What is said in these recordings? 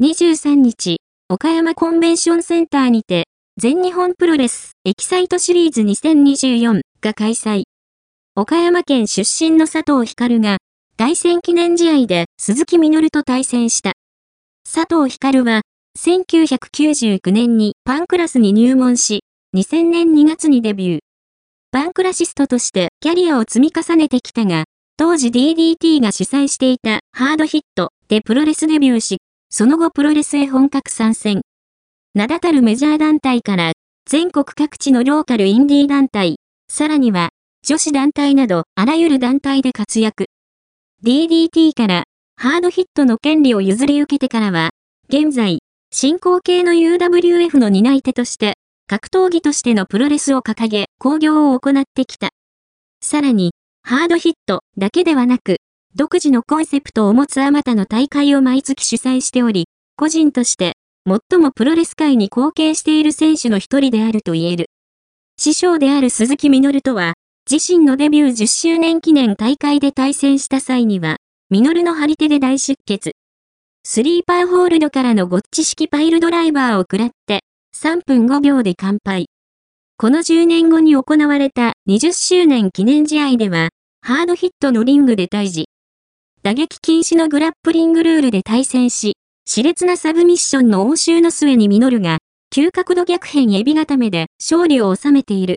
23日、岡山コンベンションセンターにて、全日本プロレスエキサイトシリーズ2024が開催。岡山県出身の佐藤光が、凱旋記念試合で鈴木みのると対戦した。佐藤光は、1999年にパンクラスに入門し、2000年2月にデビュー。パンクラシストとしてキャリアを積み重ねてきたが、当時 DDT が主催していたハードヒットでプロレスデビューし、その後プロレスへ本格参戦。名だたるメジャー団体から全国各地のローカルインディー団体、さらには女子団体などあらゆる団体で活躍。DDT からハードヒットの権利を譲り受けてからは、現在、進行形の UWF の担い手として、格闘技としてのプロレスを掲げ、興行を行ってきた。さらに、ハードヒットだけではなく、独自のコンセプトを持つあまたの大会を毎月主催しており、個人として最もプロレス界に貢献している選手の一人であると言える。師匠である鈴木みのるとは、自身のデビュー10周年記念大会で対戦した際には、ミノルの張り手で大出血。スリーパーホールドからのゴッチ式パイルドライバーを食らって、3分5秒で完敗。この10年後に行われた20周年記念試合では、ハードヒットのリングで対峙。打撃禁止のグラップリングルールで対戦し、熾烈なサブミッションの応酬の末に実るが、急角度逆変エビ固めで勝利を収めている。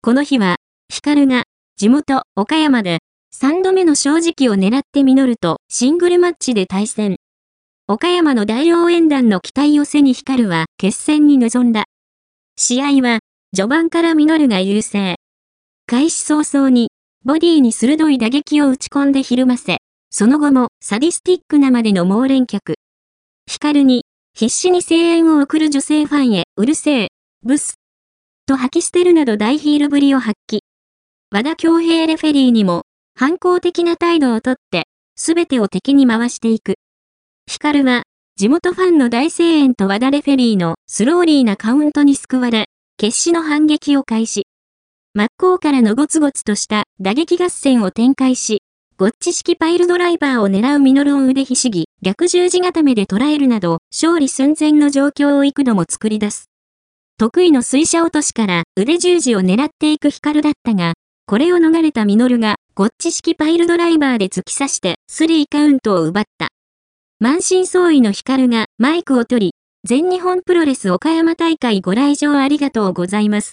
この日は、ヒカルが、地元、岡山で、3度目の正直を狙って実ると、シングルマッチで対戦。岡山の大応援団の期待を背にヒカルは、決戦に臨んだ。試合は、序盤から実るが優勢。開始早々に、ボディに鋭い打撃を打ち込んでひるませ、その後もサディスティックなまでの猛連脚。ヒカルに、必死に声援を送る女性ファンへ、うるせえ、ブス。と吐き捨てるなど大ヒールぶりを発揮。和田京平レフェリーにも、反抗的な態度をとって、すべてを敵に回していく。ヒカルは、地元ファンの大声援と和田レフェリーのスローリーなカウントに救われ、決死の反撃を開始。真っ向からのゴツゴツとした打撃合戦を展開し、ゴッチ式パイルドライバーを狙うミノルを腕ひしぎ、逆十字固めで捉えるなど、勝利寸前の状況を幾度も作り出す。得意の水車落としから腕十字を狙っていくヒカルだったが、これを逃れたミノルが、ゴッチ式パイルドライバーで突き刺して、スリーカウントを奪った。満身創痍のヒカルがマイクを取り、全日本プロレス岡山大会ご来場ありがとうございます。